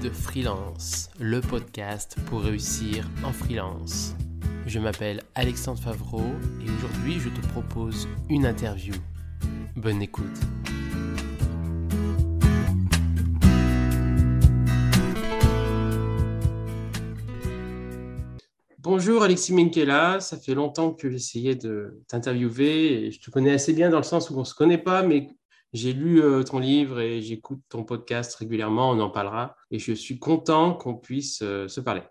Lead Freelance, le podcast pour réussir en freelance. Je m'appelle Alexandre Favreau et aujourd'hui je te propose une interview. Bonne écoute. Bonjour Alexis Menkela, ça fait longtemps que j'essayais de t'interviewer et je te connais assez bien dans le sens où on ne se connaît pas, mais j'ai lu euh, ton livre et j'écoute ton podcast régulièrement, on en parlera et je suis content qu'on puisse euh, se parler.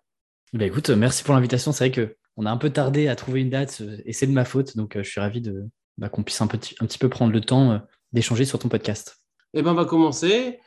Bah écoute, merci pour l'invitation. C'est vrai qu'on a un peu tardé à trouver une date et c'est de ma faute, donc euh, je suis ravi de, bah, qu'on puisse un, petit, un petit peu prendre le temps d'échanger sur ton podcast. Eh bien, on va commencer.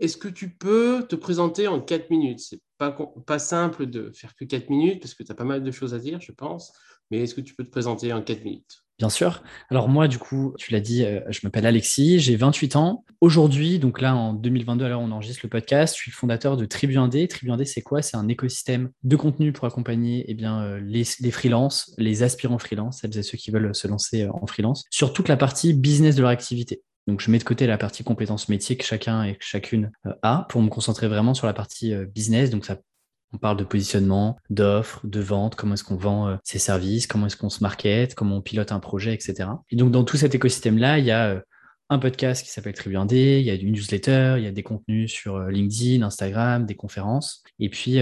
Est-ce que tu peux te présenter en 4 minutes? C'est pas, pas simple de faire que 4 minutes parce que tu as pas mal de choses à dire, je pense. Mais est-ce que tu peux te présenter en 4 minutes? Bien sûr. Alors moi, du coup, tu l'as dit, euh, je m'appelle Alexis, j'ai 28 ans. Aujourd'hui, donc là, en 2022, alors on enregistre le podcast, je suis le fondateur de Tribu 1D. Tribu 1D, c'est quoi? C'est un écosystème de contenu pour accompagner eh bien, euh, les, les freelances, les aspirants freelance, celles et ceux qui veulent se lancer euh, en freelance, sur toute la partie business de leur activité. Donc, je mets de côté la partie compétences métiers que chacun et chacune a pour me concentrer vraiment sur la partie business. Donc, ça on parle de positionnement, d'offres, de vente, comment est-ce qu'on vend euh, ses services, comment est-ce qu'on se market, comment on pilote un projet, etc. Et donc, dans tout cet écosystème-là, il y a euh, un podcast qui s'appelle Tribu 1D, il y a une newsletter, il y a des contenus sur euh, LinkedIn, Instagram, des conférences. Et puis,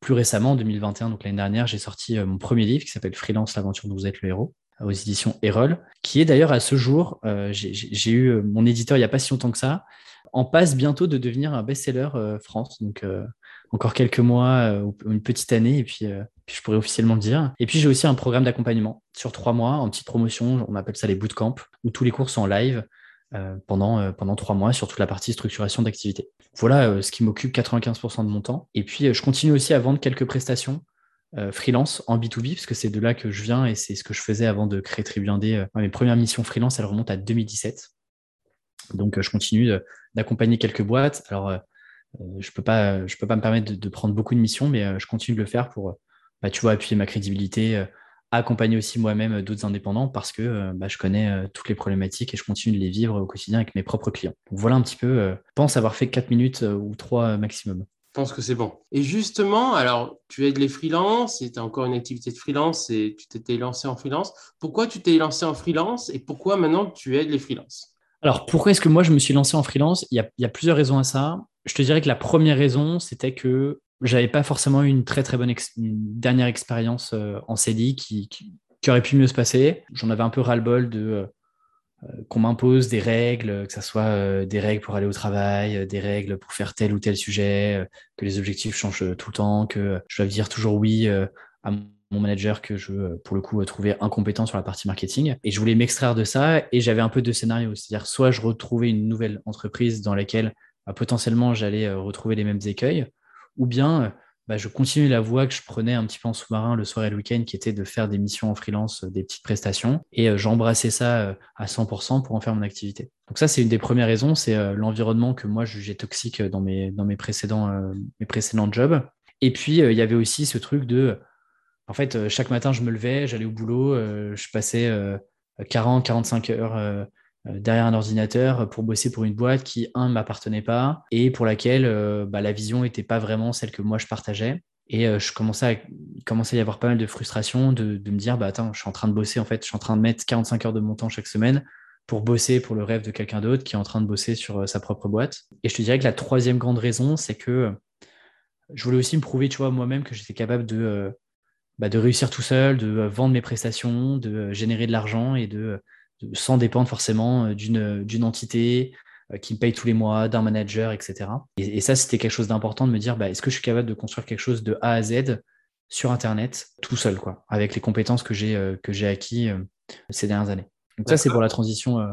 plus récemment, en 2021, donc l'année dernière, j'ai sorti mon premier livre qui s'appelle Freelance, l'aventure dont vous êtes le héros aux éditions Erol, qui est d'ailleurs à ce jour, j'ai eu mon éditeur il n'y a pas si longtemps que ça, en passe bientôt de devenir un best-seller France. Encore quelques mois euh, ou une petite année, et puis, euh, puis je pourrais officiellement le dire. Et puis j'ai aussi un programme d'accompagnement sur trois mois, en petite promotion, on appelle ça les bootcamps, où tous les cours sont en live euh, pendant, trois mois sur toute la partie structuration d'activité. Voilà ce qui m'occupe 95% de mon temps. Et puis je continue aussi à vendre quelques prestations freelance en B2B, parce que c'est de là que je viens et c'est ce que je faisais avant de créer Tribu mes premières missions freelance, elles remontent à 2017. Donc je continue d'accompagner quelques boîtes. Alors euh, je peux pas, je peux pas me permettre de, prendre beaucoup de missions, mais euh, je continue de le faire pour, bah, tu vois, appuyer ma crédibilité, accompagner aussi moi-même d'autres indépendants parce que bah, je connais toutes les problématiques et je continue de les vivre au quotidien avec mes propres clients. voilà un petit peu, je pense avoir fait 4 minutes ou 3 maximum. Je pense que c'est bon. Et justement, alors, tu aides les freelances et tu as encore une activité de freelance et tu t'étais lancé en freelance. Pourquoi tu t'es lancé en freelance et pourquoi maintenant tu aides les freelances? Alors, pourquoi est-ce que moi je me suis lancé en freelance? Il y, a, plusieurs raisons à ça. Je te dirais que la première raison, c'était que j'avais pas forcément eu une très très bonne dernière expérience euh, en CDI qui, aurait pu mieux se passer. J'en avais un peu ras-le-bol de euh, euh, qu'on m'impose des règles, que ce soit des règles pour aller au travail, des règles pour faire tel ou tel sujet, que les objectifs changent tout le temps, que je dois dire toujours oui à mon manager que je, pour le coup, trouvais incompétent sur la partie marketing. Et je voulais m'extraire de ça et j'avais un peu deux scénarios. C'est-à-dire, soit je retrouvais une nouvelle entreprise dans laquelle bah, potentiellement j'allais euh, retrouver les mêmes écueils, ou bien euh, bah, je continuais la voie que je prenais un petit peu en sous-marin le soir et le week-end, qui était de faire des missions en freelance, des petites prestations, et j'embrassais ça à 100% pour en faire mon activité. Donc ça, c'est une des premières raisons, c'est l'environnement que moi jugeais toxique dans mes, dans mes, précédents, mes précédents jobs. Et puis, il y avait aussi ce truc de en fait, euh, chaque matin, je me levais, j'allais au boulot, euh, je passais 40, euh, 45 heures derrière un ordinateur pour bosser pour une boîte qui, un, m'appartenait pas et pour laquelle bah, la vision n'était pas vraiment celle que moi je partageais. Et je commençais à, commençait à y avoir pas mal de frustration de, me dire, bah attends, je suis en train de bosser, en fait, je suis en train de mettre 45 heures de mon temps chaque semaine pour bosser pour le rêve de quelqu'un d'autre qui est en train de bosser sur sa propre boîte. Et je te dirais que la troisième grande raison, c'est que je voulais aussi me prouver, tu vois, moi-même que j'étais capable de, bah, de réussir tout seul, de euh, vendre mes prestations, de euh, générer de l'argent et de, sans dépendre forcément euh, d'une entité qui me paye tous les mois, d'un manager, etc. Et, ça, c'était quelque chose d'important de me dire, bah, est-ce que je suis capable de construire quelque chose de A à Z sur Internet tout seul, quoi, avec les compétences que j'ai que j'ai acquis ces dernières années. Donc ça, c'est pour la transition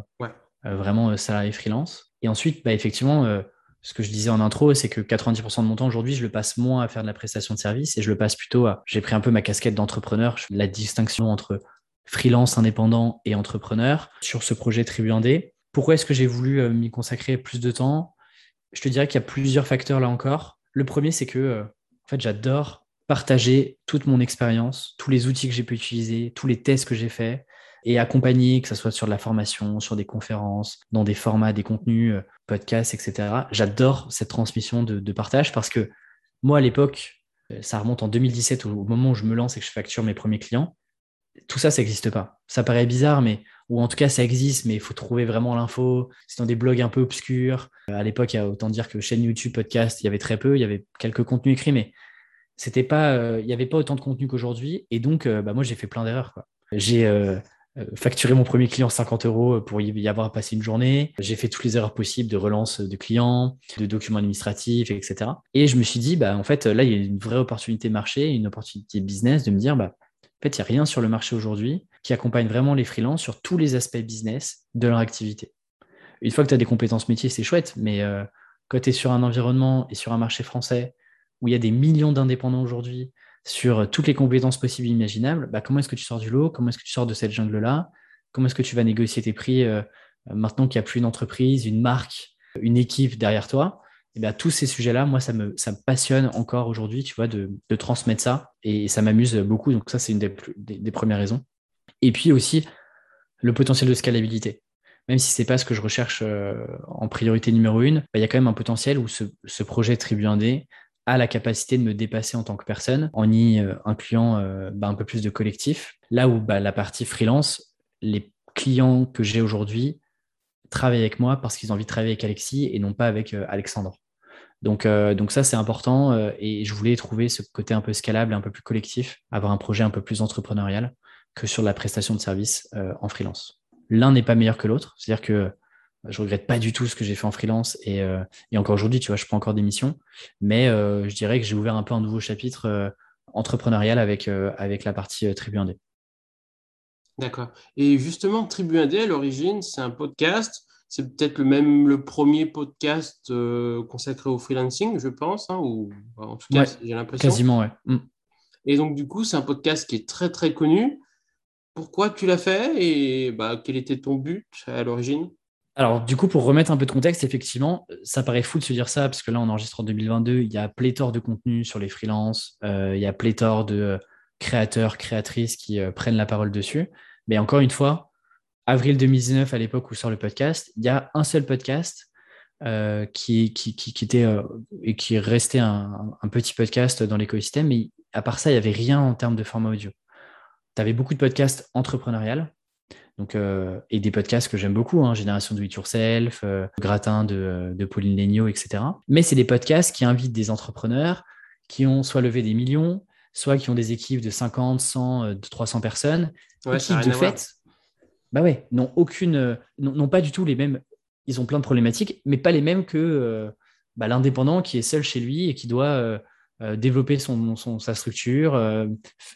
vraiment salarié freelance. Et ensuite, bah, effectivement, ce que je disais en intro, c'est que 90% de mon temps aujourd'hui, je le passe moins à faire de la prestation de service et je le passe plutôt à. J'ai pris un peu ma casquette d'entrepreneur, la distinction entre freelance, indépendant et entrepreneur sur ce projet Tribu 1D. Pourquoi est-ce que j'ai voulu euh, m'y consacrer plus de temps? Je te dirais qu'il y a plusieurs facteurs là encore. Le premier, c'est que euh, en fait, j'adore partager toute mon expérience, tous les outils que j'ai pu utiliser, tous les tests que j'ai faits, et accompagner, que ce soit sur de la formation, sur des conférences, dans des formats, des contenus, euh, podcasts, etc. J'adore cette transmission de, partage parce que moi, à l'époque, ça remonte en 2017, au moment où je me lance et que je facture mes premiers clients. Tout ça, ça n'existe pas. Ça paraît bizarre, mais ou en tout cas, ça existe, mais il faut trouver vraiment l'info. C'est dans des blogs un peu obscurs. Euh, à l'époque, il y a autant dire que chaîne YouTube, podcast, il y avait très peu. Il y avait quelques contenus écrits, mais c'était pas, il n'y avait pas autant de contenu qu'aujourd'hui. Et donc, bah, moi, j'ai fait plein d'erreurs. J'ai euh, facturer mon premier client 50 euros pour y avoir passé une journée. J'ai fait toutes les erreurs possibles de relance de clients, de documents administratifs, etc. Et je me suis dit, bah, en fait, là, il y a une vraie opportunité marché, une opportunité business de me dire, bah, en fait, il n'y a rien sur le marché aujourd'hui qui accompagne vraiment les freelances sur tous les aspects business de leur activité. Une fois que tu as des compétences métiers, c'est chouette, mais euh, quand tu es sur un environnement et sur un marché français où il y a des millions d'indépendants aujourd'hui, sur toutes les compétences possibles et imaginables, bah, comment est-ce que tu sors du lot? Comment est-ce que tu sors de cette jungle-là? Comment est-ce que tu vas négocier tes prix euh, maintenant qu'il n'y a plus une entreprise, une marque, une équipe derrière toi? Et eh bien, tous ces sujets-là, moi, ça me, ça me passionne encore aujourd'hui, tu vois, de, de, transmettre ça. Et ça m'amuse beaucoup. Donc, ça, c'est une des, premières raisons. Et puis aussi, le potentiel de scalabilité. Même si ce n'est pas ce que je recherche euh, en priorité numéro une, bah, il y a quand même un potentiel où ce, ce projet Tribu 1D a la capacité de me dépasser en tant que personne en y euh, incluant euh, bah, un peu plus de collectif. Là où bah, la partie freelance, les clients que j'ai aujourd'hui travaillent avec moi parce qu'ils ont envie de travailler avec Alexis et non pas avec euh, Alexandre. Donc, donc ça, c'est important et je voulais trouver ce côté un peu scalable et un peu plus collectif, avoir un projet un peu plus entrepreneurial que sur la prestation de service en freelance. L'un n'est pas meilleur que l'autre, c'est-à-dire que je regrette pas du tout ce que j'ai fait en freelance et, euh, encore aujourd'hui, tu vois, je prends encore des missions, mais euh, je dirais que j'ai ouvert un peu un nouveau chapitre euh, entrepreneurial avec, avec la partie Tribu 1D. D'accord. Et justement, Tribu 1D, à l'origine, c'est un podcast. C'est peut-être le même le premier podcast consacré au freelancing, je pense, hein, ou en tout cas, j'ai l'impression. Quasiment, ouais. Mm. Et donc, du coup, c'est un podcast qui est très, très connu. Pourquoi tu l'as fait et bah, quel était ton but à l'origine? Alors, du coup, pour remettre un peu de contexte, effectivement, ça paraît fou de se dire ça, parce que là, on enregistre en 2022, il y a pléthore de contenu sur les freelances, euh, il y a pléthore de euh, créateurs, créatrices qui euh, prennent la parole dessus. Mais encore une fois, avril 2019, à l'époque où sort le podcast, il y a un seul podcast qui, qui, était et qui restait un, un petit podcast dans l'écosystème, mais à part ça, il n'y avait rien en termes de format audio. Tu avais beaucoup de podcasts entrepreneuriales, donc, euh, et des podcasts que j'aime beaucoup, hein, Génération Do It Yourself, euh, Gratin de, de, Pauline Legnaud, etc. Mais c'est des podcasts qui invitent des entrepreneurs qui ont soit levé des millions, soit qui ont des équipes de 50, 100, 300 personnes, et qui, de fait, bah ouais, n'ont aucune, n'ont pas du tout les mêmes. Ils ont plein de problématiques, mais pas les mêmes que euh, bah, l'indépendant qui est seul chez lui et qui doit développer son, sa structure,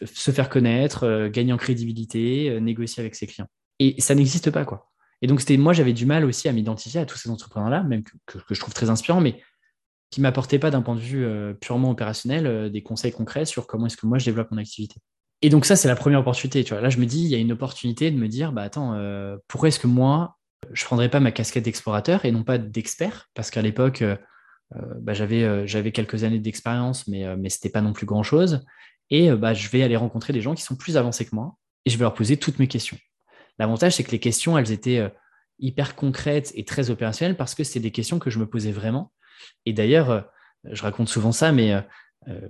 se faire connaître, gagner en crédibilité, négocier avec ses clients. Et ça n'existe pas, quoi. Et donc, moi, j'avais du mal aussi à m'identifier à tous ces entrepreneurs-là, même que, je trouve très inspirants, mais qui ne m'apportaient pas d'un point de vue euh, purement opérationnel euh, des conseils concrets sur comment est-ce que moi je développe mon activité. Et donc, ça, c'est la première opportunité. Là, je me dis, il y a une opportunité de me dire, bah attends, euh, pourquoi est-ce que moi, je ne prendrais pas ma casquette d'explorateur et non pas d'expert? Parce qu'à l'époque, bah, j'avais, quelques années d'expérience, mais, mais ce n'était pas non plus grand-chose. Et bah, je vais aller rencontrer des gens qui sont plus avancés que moi et je vais leur poser toutes mes questions. L'avantage, c'est que les questions, elles étaient euh, hyper concrètes et très opérationnelles parce que c'est des questions que je me posais vraiment. Et d'ailleurs, euh, je raconte souvent ça, mais euh,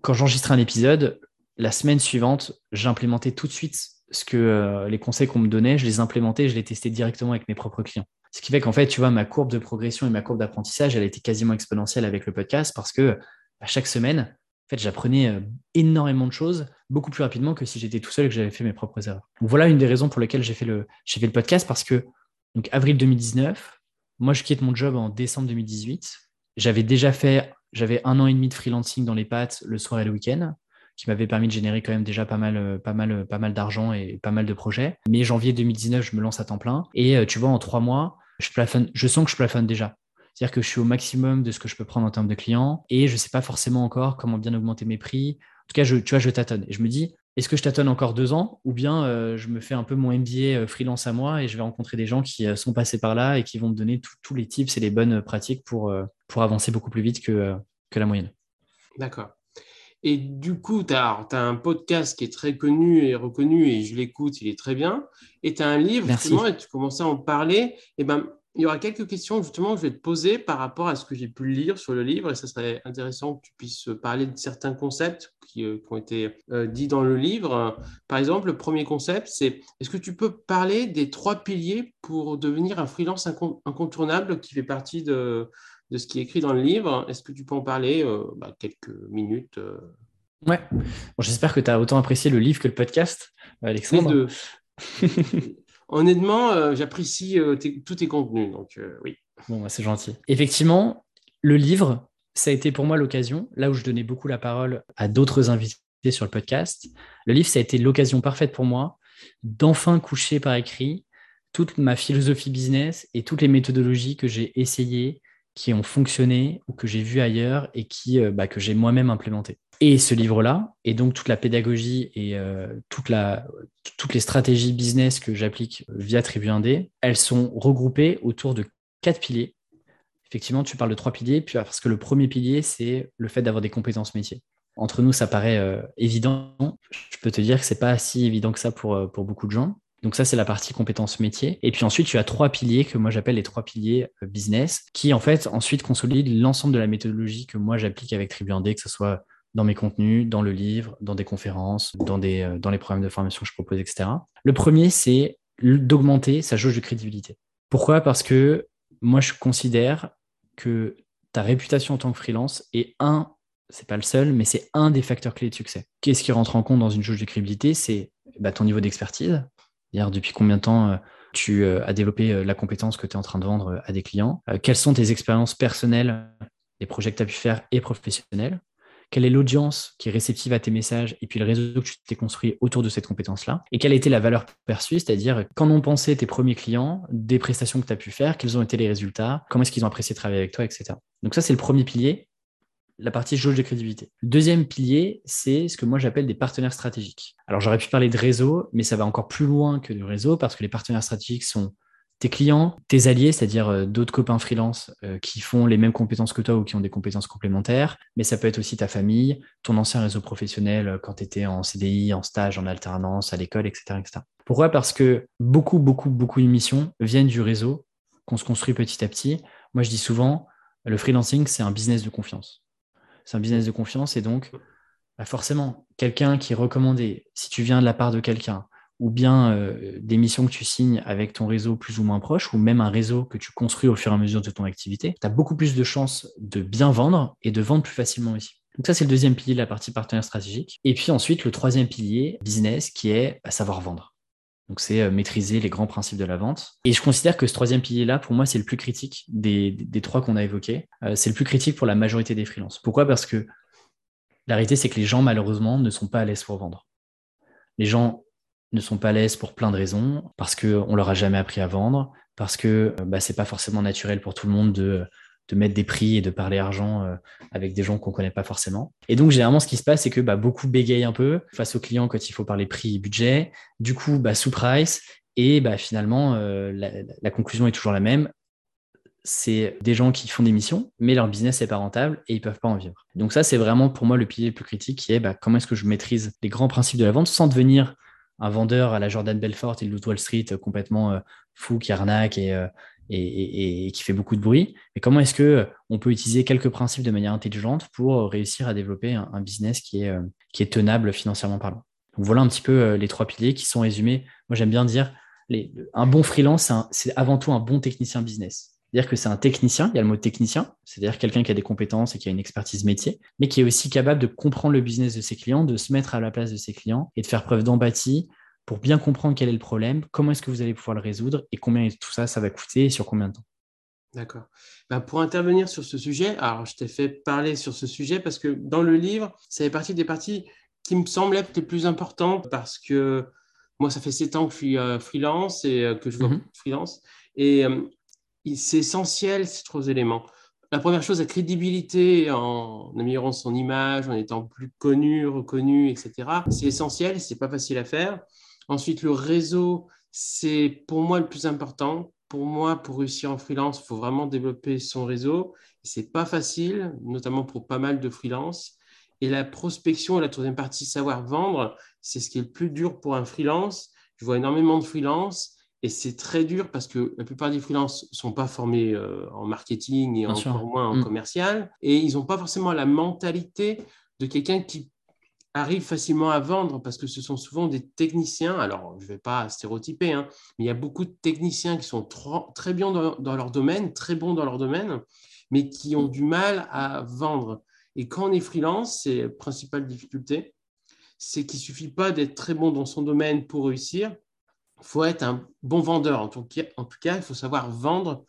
quand j'enregistrais un épisode, la semaine suivante, j'implémentais tout de suite ce que les conseils qu'on me donnait, je les implémentais, je les testais directement avec mes propres clients. Ce qui fait qu'en fait, tu vois, ma courbe de progression et ma courbe d'apprentissage, elle été quasiment exponentielle avec le podcast parce que à chaque semaine, en fait, j'apprenais euh, énormément de choses beaucoup plus rapidement que si j'étais tout seul et que j'avais fait mes propres erreurs. voilà une des raisons pour lesquelles j'ai fait le, fait le podcast parce que, donc, avril 2019, moi, je quitte mon job en décembre 2018. J'avais déjà fait, j'avais un an et demi de freelancing dans les pattes le soir et le week-end qui m'avait permis de générer quand même déjà pas mal, euh, pas mal, pas mal d'argent et pas mal de projets. Mais janvier 2019, je me lance à temps plein. Et euh, tu vois, en trois mois, je, je sens que je plafonne déjà. C'est-à-dire que je suis au maximum de ce que je peux prendre en termes de clients et je ne sais pas forcément encore comment bien augmenter mes prix. En tout cas, je, tu vois, je tâtonne. Et je me dis, est-ce que je tâtonne encore deux ans ou bien euh, je me fais un peu mon MBA euh, freelance à moi et je vais rencontrer des gens qui euh, sont passés par là et qui vont me donner tous les tips et les bonnes pratiques pour, pour avancer beaucoup plus vite que, que la moyenne. D'accord. Et du coup, tu as, un podcast qui est très connu et reconnu et je l'écoute, il est très bien. Et tu as un livre, justement, et tu commençais à en parler. Et ben, il y aura quelques questions justement que je vais te poser par rapport à ce que j'ai pu lire sur le livre et ça serait intéressant que tu puisses parler de certains concepts qui, euh, ont été euh, dits dans le livre. Par exemple, le premier concept, c'est est-ce que tu peux parler des trois piliers pour devenir un freelance incontournable qui fait partie de, de ce qui est écrit dans le livre Est-ce que tu peux en parler euh, bah, quelques minutes Ouais, j'espère que tu as autant apprécié le livre que le podcast, Alexandre. Les deux. honnêtement, euh, j'apprécie euh, tous tes contenus. Donc, euh, oui. Bon, bah, c'est gentil. Effectivement, le livre, ça a été pour moi l'occasion, là où je donnais beaucoup la parole à d'autres invités sur le podcast, le livre, ça a été l'occasion parfaite pour moi d'enfin coucher par écrit toute ma philosophie business et toutes les méthodologies que j'ai essayées, qui ont fonctionné ou que j'ai vues ailleurs et qui, bah, que j'ai moi-même implémentées. Et ce livre-là, et donc toute la pédagogie et euh, toutes les stratégies business que j'applique via Tribu 1D, elles sont regroupées autour de quatre piliers. Effectivement, tu parles de trois piliers, puis parce que le premier pilier, c'est le fait d'avoir des compétences métiers. Entre nous, ça paraît euh, évident. Je peux te dire que c'est pas si évident que ça euh, pour beaucoup de gens. Donc ça, c'est la partie compétences métiers. Et puis ensuite, tu as trois piliers que moi j'appelle les trois piliers business, qui en fait ensuite consolident l'ensemble de la méthodologie que moi j'applique avec Tribu 1D, que ce soit dans mes contenus, dans le livre, dans des conférences, dans, des, euh, dans les programmes de formation que je propose, etc. Le premier, c'est d'augmenter sa jauge de crédibilité. Pourquoi? Parce que moi, je considère que ta réputation en tant que freelance est un, c'est pas le seul, mais c'est un des facteurs clés de succès. Qu'est-ce qui rentre en compte dans une jauge de crédibilité? C'est bah, ton niveau d'expertise, c'est-à-dire depuis combien de temps euh, tu euh, as développé la compétence que tu es en train de vendre à des clients, quelles sont tes expériences personnelles, les projets que tu as pu faire et professionnels, quelle est l'audience qui est réceptive à tes messages et puis le réseau que tu t'es construit autour de cette compétence-là, et quelle a été la valeur perçue, c'est-à-dire qu'en ont pensé tes premiers clients, des prestations que tu as pu faire, quels ont été les résultats, comment est-ce qu'ils ont apprécié travailler avec toi, etc. Donc ça, c'est le premier pilier, la partie jauge de crédibilité. Le deuxième pilier, c'est ce que moi j'appelle des partenaires stratégiques. Alors j'aurais pu parler de réseau, mais ça va encore plus loin que de réseau parce que les partenaires stratégiques sont tes clients, tes alliés, c'est-à-dire euh, d'autres copains freelance euh, qui font les mêmes compétences que toi ou qui ont des compétences complémentaires, mais ça peut être aussi ta famille, ton ancien réseau professionnel euh, quand tu étais en CDI, en stage, en alternance, à l'école, etc., etc. Pourquoi? Parce que beaucoup, beaucoup, beaucoup de missions viennent du réseau qu'on se construit petit à petit. Moi, je dis souvent, le freelancing, c'est un business de confiance. C'est un business de confiance et donc, bah, forcément, quelqu'un qui est recommandé, si tu viens de la part de quelqu'un, ou bien euh, des missions que tu signes avec ton réseau plus ou moins proche, ou même un réseau que tu construis au fur et à mesure de ton activité, tu as beaucoup plus de chances de bien vendre et de vendre plus facilement aussi. Donc ça, c'est le deuxième pilier de la partie partenaire stratégique. Et puis ensuite, le troisième pilier, business, qui est bah, savoir vendre. Donc c'est euh, maîtriser les grands principes de la vente. Et je considère que ce troisième pilier-là, pour moi, c'est le plus critique des, trois qu'on a évoqués. Euh, c'est le plus critique pour la majorité des freelances. Pourquoi? Parce que la réalité, c'est que les gens, malheureusement, ne sont pas à l'aise pour vendre. Les gens ne sont pas à l'aise pour plein de raisons, parce qu'on leur a jamais appris à vendre, parce que euh, bah, c'est pas forcément naturel pour tout le monde de, de mettre des prix et de parler argent euh, avec des gens qu'on connaît pas forcément. Et donc généralement ce qui se passe c'est que bah, beaucoup bégayent un peu face aux clients quand il faut parler prix et budget, du coup bah, sous price et bah, finalement euh, la, conclusion est toujours la même. C'est des gens qui font des missions, mais leur business n'est pas rentable et ils peuvent pas en vivre. Donc ça, c'est vraiment pour moi le pilier le plus critique qui est bah, comment est-ce que je maîtrise les grands principes de la vente sans devenir un vendeur à la Jordan Belfort et le Wall Street euh, complètement fou, qui arnaque euh, et, qui fait beaucoup de bruit. Mais comment est-ce que on peut utiliser quelques principes de manière intelligente pour réussir à développer un, business qui est, qui est tenable financièrement parlant? Donc voilà un petit peu les trois piliers qui sont résumés. Moi, j'aime bien dire un bon freelance, c'est avant tout un bon technicien business. C'est-à-dire que c'est un technicien, il y a le mot technicien, c'est-à-dire quelqu'un qui a des compétences et qui a une expertise métier, mais qui est aussi capable de comprendre le business de ses clients, de se mettre à la place de ses clients et de faire preuve d'empathie pour bien comprendre quel est le problème, comment est-ce que vous allez pouvoir le résoudre et combien tout ça, ça va coûter et sur combien de temps. D'accord. Ben, pour intervenir sur ce sujet, alors je t'ai fait parler sur ce sujet parce que dans le livre, ça fait partie des parties qui me semblent être les plus importantes parce que moi, ça fait sept ans que je suis euh, freelance et euh, que je vois mm freelance. Et euh, c'est essentiel ces trois éléments. La première chose, la crédibilité en améliorant son image, en étant plus connu, reconnu, etc. C'est essentiel, c'est pas facile à faire. Ensuite, le réseau, c'est pour moi le plus important. Pour moi, pour réussir en freelance, il faut vraiment développer son réseau. C'est pas facile, notamment pour pas mal de freelance. Et la prospection, la troisième partie, savoir vendre, c'est ce qui est le plus dur pour un freelance. Je vois énormément de freelance et c'est très dur parce que la plupart des freelances ne sont pas formés euh, en marketing et encore moins en mm. commercial. Et ils n'ont pas forcément la mentalité de quelqu'un qui arrive facilement à vendre parce que ce sont souvent des techniciens. Alors, je ne vais pas stéréotyper, hein, mais il y a beaucoup de techniciens qui sont très bien dans, leur domaine, très bons dans leur domaine, mais qui ont du mal à vendre. Et quand on est freelance, c'est la principale difficulté, c'est qu'il ne suffit pas d'être très bon dans son domaine pour réussir. Il faut être un bon vendeur. En tout cas, en tout cas il faut savoir vendre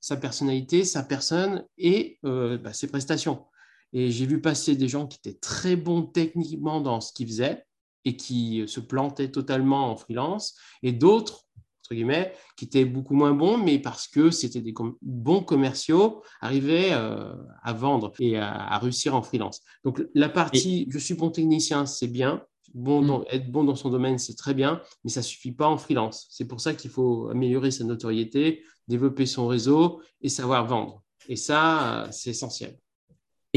sa personnalité, sa personne et euh, bah, ses prestations. Et j'ai vu passer des gens qui étaient très bons techniquement dans ce qu'ils faisaient et qui se plantaient totalement en freelance, et d'autres, entre guillemets, qui étaient beaucoup moins bons, mais parce que c'était des bons commerciaux, arrivaient euh, à vendre et à, réussir en freelance. Donc la partie, je suis bon technicien, c'est bien. Bon mm. être bon dans son domaine, c'est très bien, mais ça ne suffit pas en freelance. C'est pour ça qu'il faut améliorer sa notoriété, développer son réseau et savoir vendre. Et ça, euh, c'est essentiel.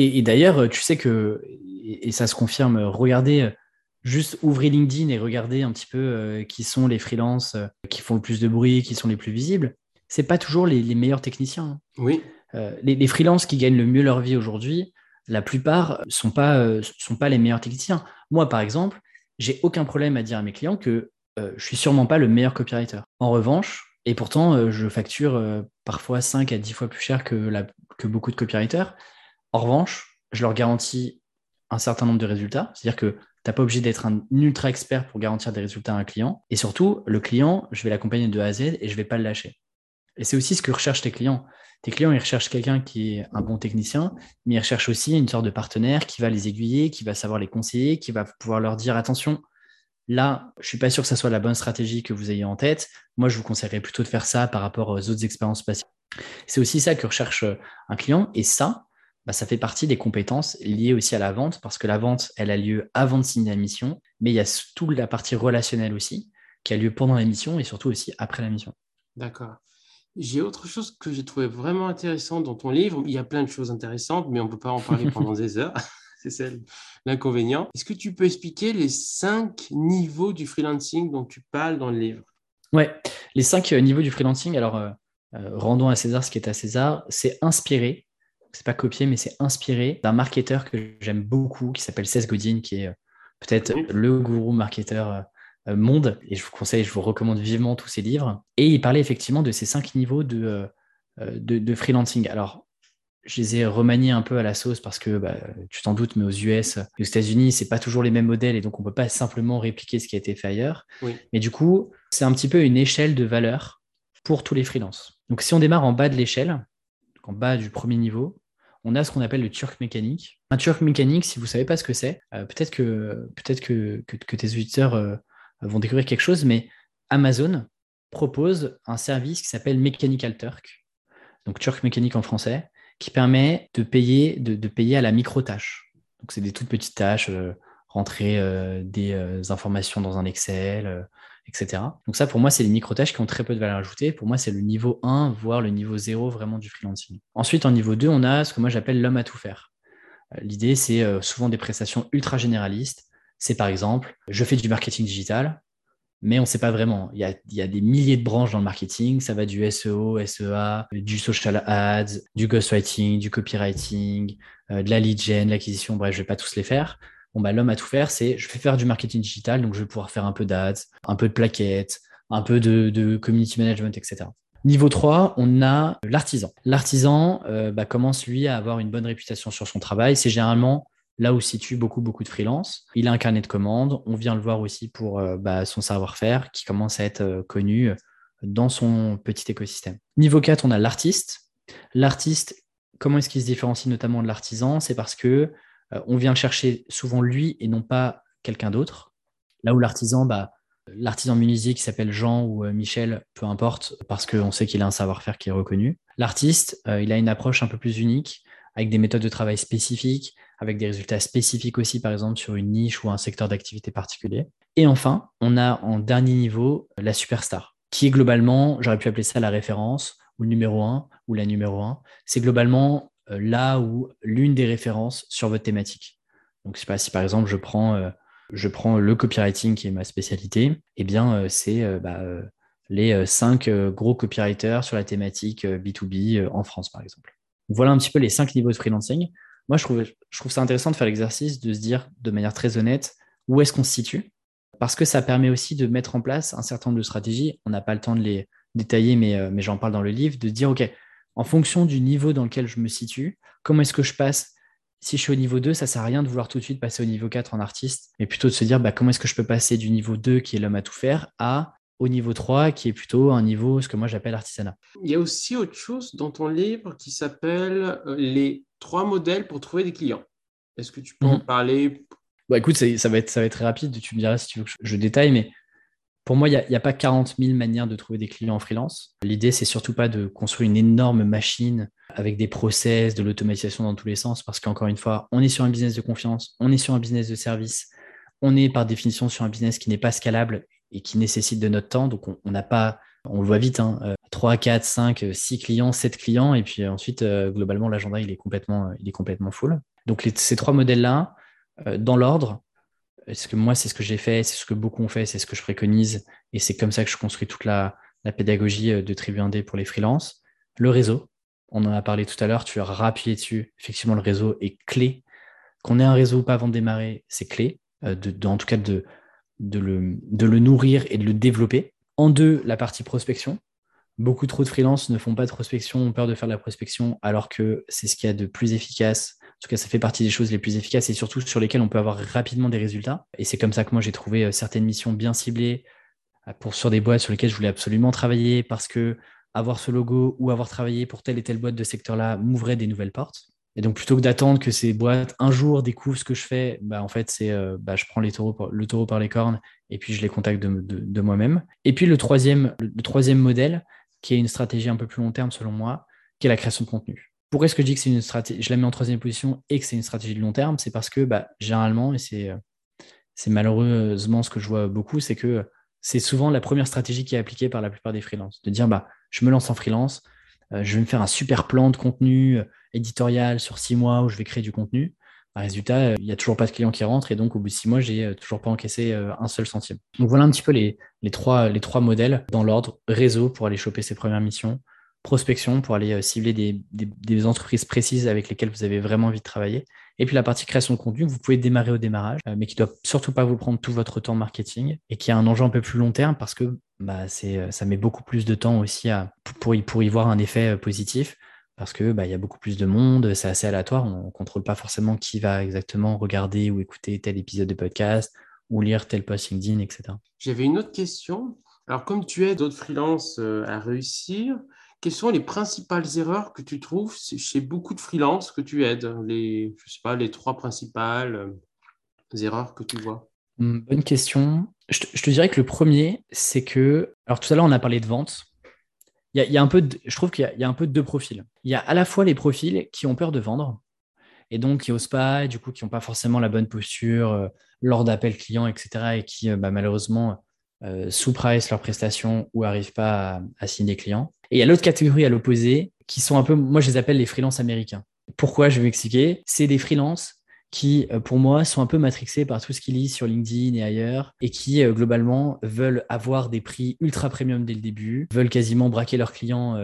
Et, d'ailleurs, tu sais que, et, ça se confirme, regardez, euh, juste ouvrez LinkedIn et regardez un petit peu euh, qui sont les freelances euh, qui font le plus de bruit, qui sont les plus visibles. C'est pas toujours les, meilleurs techniciens. Hein. Oui. les, les freelances qui gagnent le mieux leur vie aujourd'hui, la plupart sont pas sont pas les meilleurs techniciens. Moi, par exemple, j'ai aucun problème à dire à mes clients que je suis sûrement pas le meilleur copywriter. En revanche, et pourtant, je facture parfois 5 à 10 fois plus cher que, la, que beaucoup de copywriters. En revanche, je leur garantis un certain nombre de résultats. C'est-à-dire que tu n'as pas obligé d'être un ultra expert pour garantir des résultats à un client. Et surtout, le client, je vais l'accompagner de A à Z et je ne vais pas le lâcher. Et c'est aussi ce que recherchent tes clients. Tes clients, ils recherchent quelqu'un qui est un bon technicien, mais ils recherchent aussi une sorte de partenaire qui va les aiguiller, qui va savoir les conseiller, qui va pouvoir leur dire attention, là, je ne suis pas sûr que ce soit la bonne stratégie que vous ayez en tête. Moi, je vous conseillerais plutôt de faire ça par rapport aux autres expériences passées. C'est aussi ça que recherche un client. Et ça, bah, ça fait partie des compétences liées aussi à la vente, parce que la vente, elle a lieu avant de signer la mission, mais il y a toute la partie relationnelle aussi, qui a lieu pendant la mission et surtout aussi après la mission. D'accord. J'ai autre chose que j'ai trouvé vraiment intéressant dans ton livre. Il y a plein de choses intéressantes, mais on ne peut pas en parler pendant des heures. C'est l'inconvénient. Est-ce que tu peux expliquer les cinq niveaux du freelancing dont tu parles dans le livre? Ouais, les cinq euh, niveaux du freelancing. Alors, euh, euh, rendons à César ce qui est à César. C'est inspirer, c'est pas copié, mais c'est inspiré d'un marketeur que j'aime beaucoup, qui s'appelle Seth Godin, qui est euh, peut-être le gourou marketeur euh, euh, monde. Et je vous conseille, je vous recommande vivement tous ses livres. Et il parlait effectivement de ces cinq niveaux de, de, freelancing. Alors, je les ai remaniés un peu à la sauce parce que bah, tu t'en doutes, mais aux US aux États-Unis, c'est pas toujours les mêmes modèles et donc on peut pas simplement répliquer ce qui a été fait ailleurs. Mais du coup, c'est un petit peu une échelle de valeur pour tous les freelances. Donc si on démarre en bas de l'échelle, en bas du premier niveau, on a ce qu'on appelle le turc mécanique. Un turc mécanique, si vous ne savez pas ce que c'est, euh, peut-être que, peut que, tes auditeurs euh, vont découvrir quelque chose, mais Amazon propose un service qui s'appelle Mechanical Turk, donc turc mécanique en français, qui permet de payer, de, payer à la micro-tâche. Donc, c'est des toutes petites tâches, euh, rentrer des informations dans un Excel, etc. Donc ça, pour moi, c'est les micro-tâches qui ont très peu de valeur ajoutée. Pour moi, c'est le niveau 1, voire le niveau 0 vraiment du freelancing. Ensuite, en niveau 2, on a ce que moi j'appelle l'homme à tout faire. Euh, l'idée, c'est euh, souvent des prestations ultra généralistes. C'est par exemple, je fais du marketing digital, mais on ne sait pas vraiment. Il y, a, des milliers de branches dans le marketing. Ça va du SEO, SEA, du social ads, du ghostwriting, du copywriting, euh, de la lead gen, l'acquisition. Bref, je ne vais pas tous les faire. Bon, bah, l'homme à tout faire, c'est je vais faire du marketing digital, donc je vais pouvoir faire un peu d'ads, un peu de plaquettes, un peu de, community management, etc. Niveau 3, on a l'artisan. L'artisan euh, bah, commence, lui, à avoir une bonne réputation sur son travail. C'est généralement là où situe beaucoup, beaucoup de freelance. Il a un carnet de commandes. On vient le voir aussi pour euh, bah, son savoir-faire qui commence à être euh, connu dans son petit écosystème. Niveau 4, on a l'artiste. L'artiste, comment est-ce qu'il se différencie notamment de l'artisan? C'est parce que euh, on vient chercher souvent lui et non pas quelqu'un d'autre. Là où l'artisan, bah, l'artisan menuisier qui s'appelle Jean ou euh, Michel, peu importe, parce qu'on sait qu'il a un savoir-faire qui est reconnu. L'artiste, euh, il a une approche un peu plus unique, avec des méthodes de travail spécifiques, avec des résultats spécifiques aussi, par exemple, sur une niche ou un secteur d'activité particulier. Et enfin, on a en dernier niveau la superstar, qui est globalement, j'aurais pu appeler ça la référence, ou le numéro 1, ou la numéro 1. C'est globalement là où l'une des références sur votre thématique. Donc, je sais pas si par exemple je prends, je prends le copywriting qui est ma spécialité, eh bien, c'est bah, les cinq gros copywriters sur la thématique B2B en France, par exemple. Voilà un petit peu les cinq niveaux de freelancing. Moi, je trouve, je trouve ça intéressant de faire l'exercice de se dire de manière très honnête où est-ce qu'on se situe, parce que ça permet aussi de mettre en place un certain nombre de stratégies. On n'a pas le temps de les détailler, mais, mais j'en parle dans le livre, de dire, OK, en fonction du niveau dans lequel je me situe, comment est-ce que je passe? Si je suis au niveau 2, ça sert à rien de vouloir tout de suite passer au niveau 4 en artiste, mais plutôt de se dire bah, comment est-ce que je peux passer du niveau 2 qui est l'homme à tout faire à au niveau 3 qui est plutôt un niveau, ce que moi j'appelle artisanat. Il y a aussi autre chose dans ton livre qui s'appelle euh, les trois modèles pour trouver des clients. Est-ce que tu peux en mhm. parler? Bah, Écoute, ça va, être, ça va être très rapide, tu me diras si tu veux que je détaille, mais pour moi, il n'y a, pas 40 000 manières de trouver des clients en freelance. L'idée, c'est surtout pas de construire une énorme machine avec des process, de l'automatisation dans tous les sens, parce qu'encore une fois, on est sur un business de confiance, on est sur un business de service, on est par définition sur un business qui n'est pas scalable et qui nécessite de notre temps. Donc, on n'a pas, on le voit vite, 3, 4, 5, 6 clients, 7 clients, et puis ensuite, euh, globalement, l'agenda, il est complètement, il est complètement full. Donc, ces trois modèles-là, euh, dans l'ordre, parce que moi, c'est ce que j'ai fait, c'est ce que beaucoup ont fait, c'est ce que je préconise, et c'est comme ça que je construis toute la, pédagogie euh, de Tribu Indé pour les freelances. Le réseau, on en a parlé tout à l'heure, tu as rappuyé dessus. Effectivement, le réseau est clé. Qu'on ait un réseau ou pas avant de démarrer, c'est clé. Euh, en tout cas, de, de, le, de le nourrir et de le développer. En deux, la partie prospection. Beaucoup trop de freelances ne font pas de prospection, ont peur de faire de la prospection, alors que c'est ce qu'il y a de plus efficace en tout cas, ça fait partie des choses les plus efficaces et surtout sur lesquelles on peut avoir rapidement des résultats. Et c'est comme ça que moi, j'ai trouvé euh, certaines missions bien ciblées euh, pour, sur des boîtes sur lesquelles je voulais absolument travailler parce que avoir ce logo ou avoir travaillé pour telle et telle boîte de secteur-là m'ouvrait des nouvelles portes. Et donc, plutôt que d'attendre que ces boîtes un jour découvrent ce que je fais, bah, en fait, c'est euh, bah, je prends le taureau par les cornes et puis je les contacte de, moi-même. Et puis, le troisième, le troisième modèle, qui est une stratégie un peu plus long terme selon moi, qui est la création de contenu. Pourquoi est-ce que je dis que c'est une stratégie, je la mets en troisième position et que c'est une stratégie de long terme? C'est parce que bah, généralement, et c'est, c'est malheureusement ce que je vois beaucoup, c'est que c'est souvent la première stratégie qui est appliquée par la plupart des freelances. De dire, bah, je me lance en freelance, euh, je vais me faire un super plan de contenu euh, éditorial sur six mois où je vais créer du contenu. Bah, résultat, euh, il n'y a toujours pas de clients qui rentrent et donc au bout de six mois, j'ai toujours pas encaissé un seul centime. Donc voilà un petit peu les, les, trois, les trois modèles dans l'ordre. Réseau pour aller choper ses premières missions, prospection pour aller euh, cibler des, entreprises précises avec lesquelles vous avez vraiment envie de travailler. Et puis la partie création de contenu, vous pouvez démarrer au démarrage, euh, mais qui ne doit surtout pas vous prendre tout votre temps marketing et qui a un enjeu un peu plus long terme parce que bah, euh, ça met beaucoup plus de temps aussi à, pour, y, pour y voir un effet positif parce que bah, y a beaucoup plus de monde, c'est assez aléatoire, on ne contrôle pas forcément qui va exactement regarder ou écouter tel épisode de podcast ou lire tel post LinkedIn, etc. J'avais une autre question. Alors, comme tu aides d'autres freelances à réussir, quelles sont les principales erreurs que tu trouves chez beaucoup de freelances que tu aides les, Je sais pas, les trois principales euh, erreurs que tu vois? Hmm, Bonne question. Je te, dirais que le premier, c'est que. Alors, tout à l'heure, on a parlé de vente. Il y a, un peu je trouve qu'il y, a un peu de deux profils. Il y a à la fois les profils qui ont peur de vendre et donc qui n'osent pas, et du coup, qui n'ont pas forcément la bonne posture euh, lors d'appels clients, etc. et qui, euh, bah, malheureusement, sous-price leurs prestations ou n'arrivent pas à, signer des clients. Et il y a l'autre catégorie à l'opposé qui sont un peu, moi je les appelle les freelances américains. Pourquoi Je vais m'expliquer? C'est des freelances qui, euh, pour moi, sont un peu matrixés par tout ce qu'ils lisent sur LinkedIn et ailleurs, et qui, euh, globalement, veulent avoir des prix ultra premium dès le début, veulent quasiment braquer leurs clients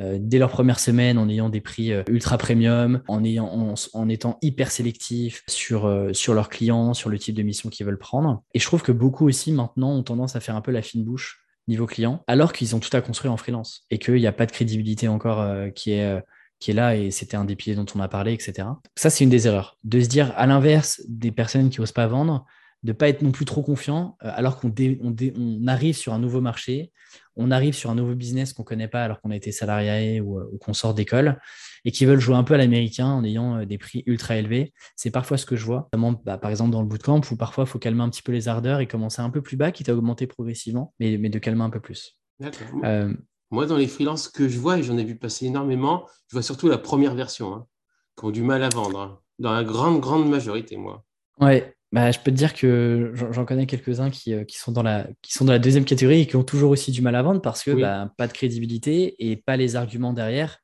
euh, dès leur première semaine en ayant des prix ultra premium, en, ayant, en, étant hyper sélectifs sur, sur leurs clients, sur le type de mission qu'ils veulent prendre. Et je trouve que beaucoup aussi, maintenant, ont tendance à faire un peu la fine bouche niveau client, alors qu'ils ont tout à construire en freelance et qu'il n'y a pas de crédibilité encore qui est qui est là et c'était un des piliers dont on a parlé, etc. Ça, c'est une des erreurs. De se dire, à l'inverse des personnes qui n'osent pas vendre, de ne pas être non plus trop confiant, euh, alors qu'on on, arrive sur un nouveau marché, on arrive sur un nouveau business qu'on ne connaît pas alors qu'on a été salarié ou, euh, qu'on sort d'école, et qui veulent jouer un peu à l'américain en ayant euh, des prix ultra élevés. C'est parfois ce que je vois, bah, par exemple dans le bootcamp, où parfois il faut calmer un petit peu les ardeurs et commencer un peu plus bas, quitte à augmenter progressivement, mais, mais de calmer un peu plus. Moi, dans les freelances que je vois, et j'en ai vu passer énormément, je vois surtout la première version, hein, qui ont du mal à vendre, hein. dans la grande, grande majorité, moi. Ouais, bah, je peux te dire que j'en connais quelques-uns qui, euh, qui, sont dans la, qui sont dans la deuxième catégorie et qui ont toujours aussi du mal à vendre parce que bah, pas de crédibilité et pas les arguments derrière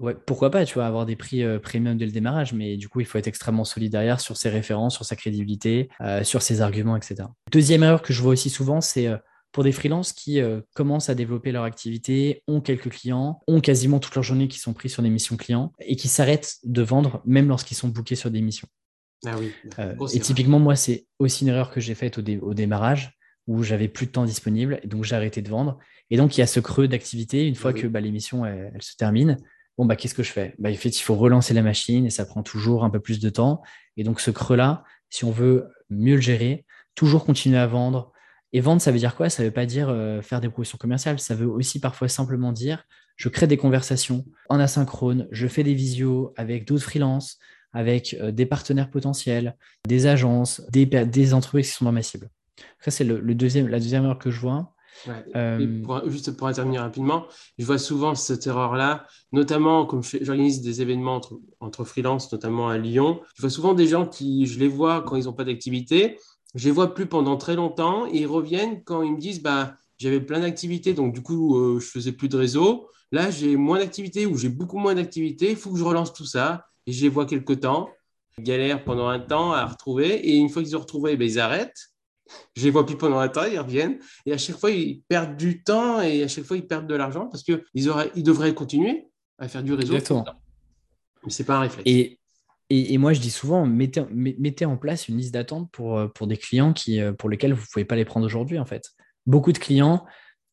Ouais, pourquoi pas, tu vois, avoir des prix euh, premium dès le démarrage, mais du coup, il faut être extrêmement solide derrière sur ses références, sur sa crédibilité, euh, sur ses arguments, etc. Deuxième erreur que je vois aussi souvent, c'est euh, pour des freelances qui commencent à développer leur activité, ont quelques clients, ont quasiment toute leur journée qui sont pris sur des missions clients et qui s'arrêtent de vendre même lorsqu'ils sont bookés sur des missions. Ah oui. et typiquement, moi, c'est aussi une erreur que j'ai faite au, démarrage où j'avais plus de temps disponible et donc j'ai arrêté de vendre. Et donc, il y a ce creux d'activité une fois ah que bah, l'émission elle, se termine bon, bah, qu'est-ce que je fais? Bah, En fait, il faut relancer la machine et ça prend toujours un peu plus de temps. Et donc, ce creux-là, si on veut mieux le gérer, toujours continuer à vendre. Et vendre, ça veut dire quoi? Ça ne veut pas dire euh, faire des propositions commerciales. Ça veut aussi parfois simplement dire je crée des conversations en asynchrone, je fais des visios avec d'autres freelances, avec euh, des partenaires potentiels, des agences, des, des entreprises qui sont dans ma cible. Ça, c'est le, deuxième, la deuxième erreur que je vois. Euh, juste pour intervenir rapidement, je vois souvent cette erreur-là, notamment comme j'organise des événements entre, entre freelance, notamment à Lyon. Je vois souvent des gens qui, je les vois quand ils n'ont pas d'activité, je les vois plus pendant très longtemps et ils reviennent quand ils me disent bah, j'avais plein d'activités, donc du coup, euh, je faisais plus de réseau. Là, j'ai moins d'activités ou j'ai beaucoup moins d'activités, il faut que je relance tout ça je les vois quelque temps. Ils galèrent pendant un temps à retrouver et une fois qu'ils ont retrouvé, ben, ils arrêtent je les vois plus pendant un temps, ils reviennent. Et à chaque fois, ils perdent du temps et à chaque fois, ils perdent de l'argent parce qu'ils ils devraient continuer à faire du réseau. Exactement. Mais ce n'est pas un réflexe. Et, et, moi, je dis souvent, mettez, mettez en place une liste d'attente pour, pour des clients qui, pour lesquels vous ne pouvez pas les prendre aujourd'hui, en fait. Beaucoup de clients,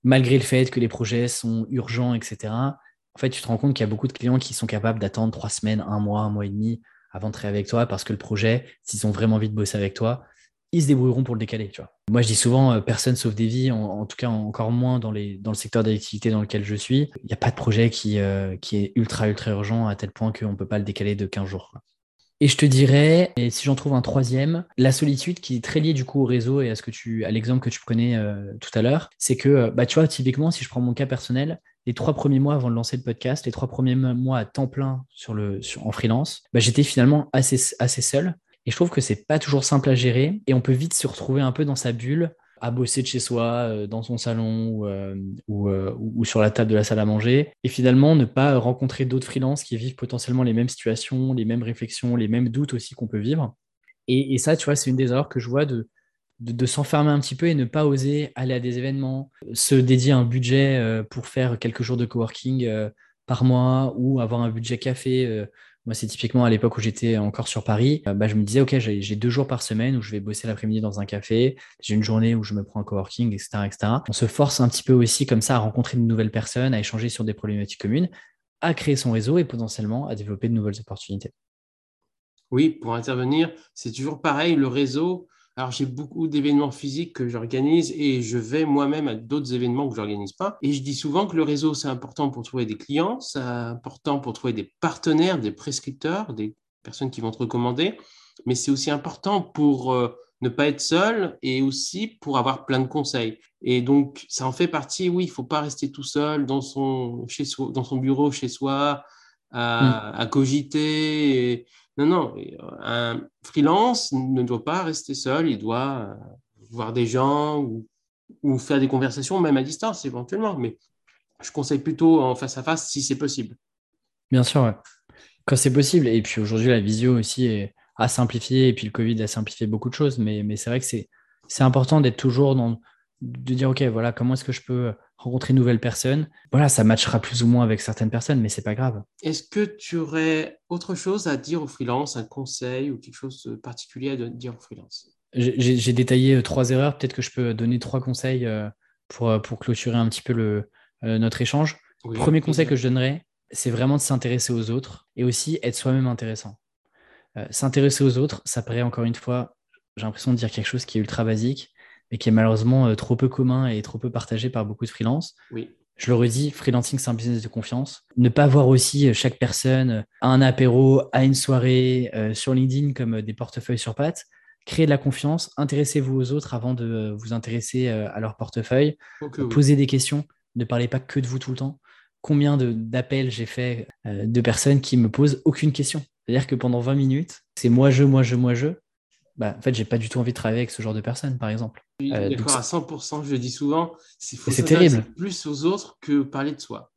malgré le fait que les projets sont urgents, etc., en fait, tu te rends compte qu'il y a beaucoup de clients qui sont capables d'attendre trois semaines, un mois, un mois et demi avant de travailler avec toi parce que le projet, s'ils ont vraiment envie de bosser avec toi, ils se débrouilleront pour le décaler. Tu. Moi, je dis souvent, euh, personne sauve des vies, en, tout cas encore moins dans, le secteur d'activité dans lequel je suis. Il n'y a pas de projet qui, euh, qui est ultra, ultra urgent à tel point qu'on ne peut pas le décaler de 15 jours. Et je te dirais, si j'en trouve un troisième, la solitude qui est très liée du coup au réseau et à ce que tu, à l'exemple que tu connais euh, tout à l'heure, c'est que, bah, tu vois, typiquement, si je prends mon cas personnel, les trois premiers mois avant de lancer le podcast, les trois premiers mois à temps plein sur le, en freelance, bah, j'étais finalement assez, assez seul. Et je trouve que c'est pas toujours simple à gérer. Et on peut vite se retrouver un peu dans sa bulle à bosser de chez soi, euh, dans son salon ou, euh, euh, ou, sur la table de la salle à manger, et finalement ne pas rencontrer d'autres freelances qui vivent potentiellement les mêmes situations, les mêmes réflexions, les mêmes doutes aussi qu'on peut vivre. Et, ça, tu vois, c'est une des erreurs que je vois de, de, s'enfermer un petit peu et ne pas oser aller à des événements, se dédier un budget pour faire quelques jours de coworking par mois ou avoir un budget café moi, c'est typiquement à l'époque où j'étais encore sur Paris, euh, bah, je me disais, OK, j'ai deux jours par semaine où je vais bosser l'après-midi dans un café, j'ai une journée où je me prends un coworking, etc., etc. On se force un petit peu aussi comme ça à rencontrer de nouvelles personnes, à échanger sur des problématiques communes, à créer son réseau et potentiellement à développer de nouvelles opportunités. Oui, pour intervenir, c'est toujours pareil, le réseau, alors, j'ai beaucoup d'événements physiques que j'organise et je vais moi-même à d'autres événements que je n'organise pas. Et je dis souvent que le réseau, c'est important pour trouver des clients, c'est important pour trouver des partenaires, des prescripteurs, des personnes qui vont te recommander, mais c'est aussi important pour euh, ne pas être seul et aussi pour avoir plein de conseils. Et donc, ça en fait partie, oui, il ne faut pas rester tout seul dans son, chez soi, dans son bureau chez soi à, mm. cogiter. Non, non, euh, un freelance ne doit pas rester seul, il doit euh, voir des gens ou, faire des conversations, même à distance éventuellement, mais je conseille plutôt en face à face si c'est possible. Bien sûr, quand c'est possible. Et puis aujourd'hui, la visio aussi a simplifié, et puis le Covid a simplifié beaucoup de choses, mais, mais c'est vrai que c'est important d'être toujours dans, de dire, OK, voilà, comment est-ce que je peux rencontrer une nouvelle personne Voilà, ça matchera plus ou moins avec certaines personnes, mais c'est pas grave. Est-ce que tu aurais autre chose à dire aux freelance, un conseil ou quelque chose de particulier à dire aux freelance? J'ai détaillé euh, trois erreurs. Peut-être que je peux donner trois conseils euh, pour, euh, pour clôturer un petit peu le, notre échange. Premier conseil que je donnerais, c'est vraiment de s'intéresser aux autres et aussi être soi-même intéressant. s'intéresser aux autres, ça paraît encore une fois, j'ai l'impression de dire quelque chose qui est ultra basique, mais qui est malheureusement euh, trop peu commun et trop peu partagé par beaucoup de freelances. Oui. Je le redis, freelancing, c'est un business de confiance. Ne pas voir aussi euh, chaque personne à euh, un apéro, à une soirée sur LinkedIn comme des portefeuilles sur pattes. Créez de la confiance, intéressez-vous aux autres avant de vous intéresser à leur portefeuille. Posez des questions, ne parlez pas que de vous tout le temps. Combien d'appels j'ai fait de personnes qui me posent aucune question? C'est-à-dire que pendant 20 minutes, c'est moi, je, moi, je, moi, je bah, en fait, j'ai pas du tout envie de travailler avec ce genre de personnes, par exemple. Oui, euh, d'accord à 100%, je le dis souvent, c'est terrible. plus aux autres que parler de soi.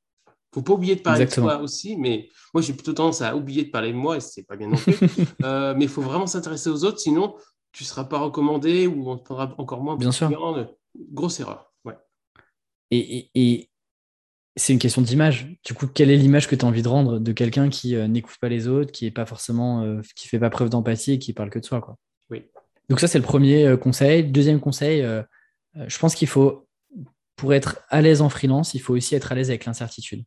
faut pas oublier de parler de soi aussi, mais moi j'ai plutôt tendance à oublier de parler de moi et c'est pas bien non plus. Euh, mais il faut vraiment s'intéresser aux autres, sinon tu seras pas recommandé ou on te prendra encore moins. Bien sûr. Grosse erreur. Ouais. Et, c'est une question d'image. Du coup, quelle est l'image que tu as envie de rendre de quelqu'un qui euh, n'écoute pas les autres, qui est pas forcément, euh, qui fait pas preuve d'empathie et qui parle que de soi, quoi? Donc ça c'est le premier conseil. Deuxième conseil, je pense qu'il faut pour être à l'aise en freelance, il faut aussi être à l'aise avec l'incertitude.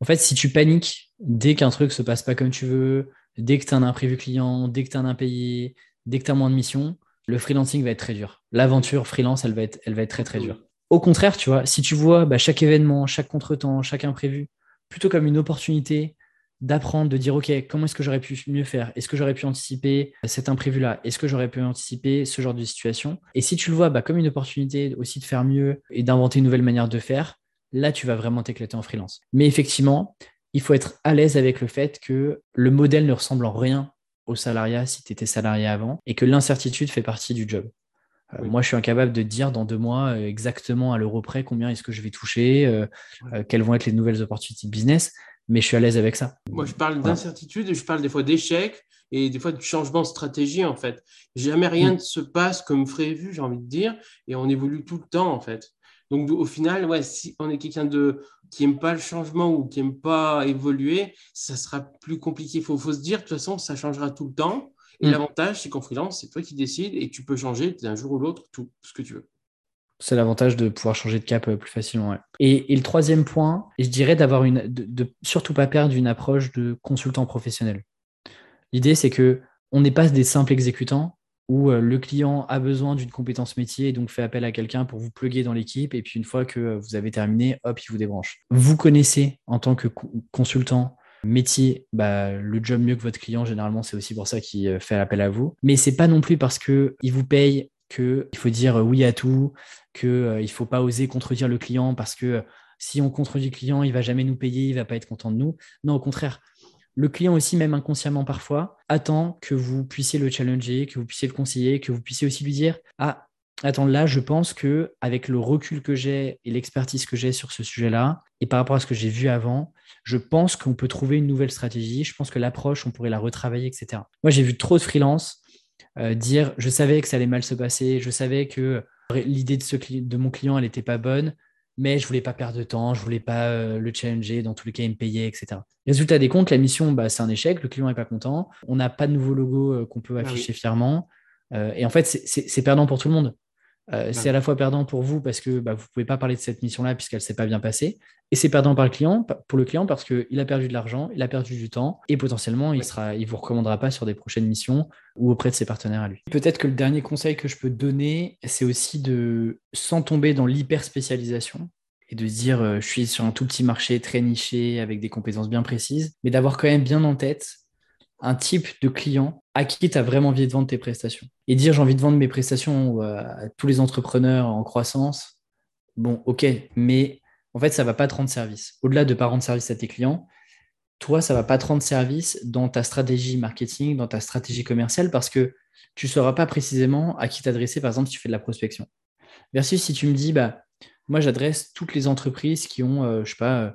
En fait, si tu paniques dès qu'un truc se passe pas comme tu veux, dès que tu as un imprévu client, dès que tu as un impayé, dès que tu as moins de missions, le freelancing va être très dur. L'aventure freelance, elle va être, elle va être très très dure. Au contraire, tu vois, si tu vois bah, chaque événement, chaque contretemps, chaque imprévu, plutôt comme une opportunité d'apprendre, de dire, OK, comment est-ce que j'aurais pu mieux faire? Est-ce que j'aurais pu anticiper cet imprévu-là? Est-ce que j'aurais pu anticiper ce genre de situation? Et si tu le vois bah, comme une opportunité aussi de faire mieux et d'inventer une nouvelle manière de faire, là, tu vas vraiment t'éclater en freelance. Mais effectivement, il faut être à l'aise avec le fait que le modèle ne ressemble en rien au salariat si tu étais salarié avant et que l'incertitude fait partie du job. Euh, moi, je suis incapable de dire dans deux mois euh, exactement à l'euro près combien est-ce que je vais toucher, euh, quelles vont être les nouvelles opportunités de business mais je suis à l'aise avec ça. Moi, je parle d'incertitude et je parle des fois d'échecs et des fois de changement de stratégie, en fait. Jamais rien ne se passe comme prévu, j'ai envie de dire, et on évolue tout le temps, en fait. Donc, au final, ouais, si on est quelqu'un de qui n'aime pas le changement ou qui n'aime pas évoluer, ça sera plus compliqué. Il faut, faut, se dire, de toute façon, ça changera tout le temps. Et mm. l'avantage, c'est qu'en freelance, c'est toi qui décides et tu peux changer d'un jour ou l'autre tout ce que tu veux. C'est l'avantage de pouvoir changer de cap euh, plus facilement. Et, le troisième point, je dirais d'avoir une, de, surtout pas perdre une approche de consultant professionnel. L'idée, c'est que on n'est pas des simples exécutants où euh, le client a besoin d'une compétence métier et donc fait appel à quelqu'un pour vous pluguer dans l'équipe. Et puis une fois que euh, vous avez terminé, hop, il vous débranche. Vous connaissez en tant que consultant métier, bah, le job mieux que votre client, généralement, c'est aussi pour ça qu'il fait appel à vous. Mais c'est pas non plus parce qu'il vous paye qu'il faut dire oui à tout, qu'il euh, ne faut pas oser contredire le client parce que euh, si on contredit le client, il va jamais nous payer, il va pas être content de nous. Non, au contraire. Le client aussi, même inconsciemment parfois, attend que vous puissiez le challenger, que vous puissiez le conseiller, que vous puissiez aussi lui dire Ah, attends, là, je pense que avec le recul que j'ai et l'expertise que j'ai sur ce sujet-là, et par rapport à ce que j'ai vu avant, je pense qu'on peut trouver une nouvelle stratégie. Je pense que l'approche, on pourrait la retravailler, etc. Moi, j'ai vu trop de freelance euh, dire je savais que ça allait mal se passer, je savais que l'idée de, de mon client, elle n'était pas bonne, mais je voulais pas perdre de temps, je voulais pas euh, le challenger, dans tous les cas, il me payait, etc. Résultat des comptes, la mission, bah, c'est un échec, le client n'est pas content, on n'a pas de nouveau logo euh, qu'on peut ah afficher fièrement, et en fait, c'est perdant pour tout le monde. Euh, c'est à la fois perdant pour vous parce que bah, vous ne pouvez pas parler de cette mission-là puisqu'elle ne s'est pas bien passée. Et c'est perdant pour le client, pour le client parce qu'il a perdu de l'argent, il a perdu du temps et potentiellement il ne vous recommandera pas sur des prochaines missions ou auprès de ses partenaires à lui. Peut-être que le dernier conseil que je peux donner, c'est aussi de, sans tomber dans l'hyper spécialisation, et de se dire euh, je suis sur un tout petit marché très niché avec des compétences bien précises, mais d'avoir quand même bien en tête un type de client à qui tu as vraiment envie de vendre tes prestations. Et dire j'ai envie de vendre mes prestations euh, à tous les entrepreneurs en croissance, bon, ok, mais en fait, ça ne va pas te rendre service. Au-delà de ne pas rendre service à tes clients, toi, ça ne va pas te rendre service dans ta stratégie marketing, dans ta stratégie commerciale, parce que tu ne sauras pas précisément à qui t'adresser, par exemple, si tu fais de la prospection. Versus si tu me dis, bah, moi, j'adresse toutes les entreprises qui ont, euh, je sais pas, euh,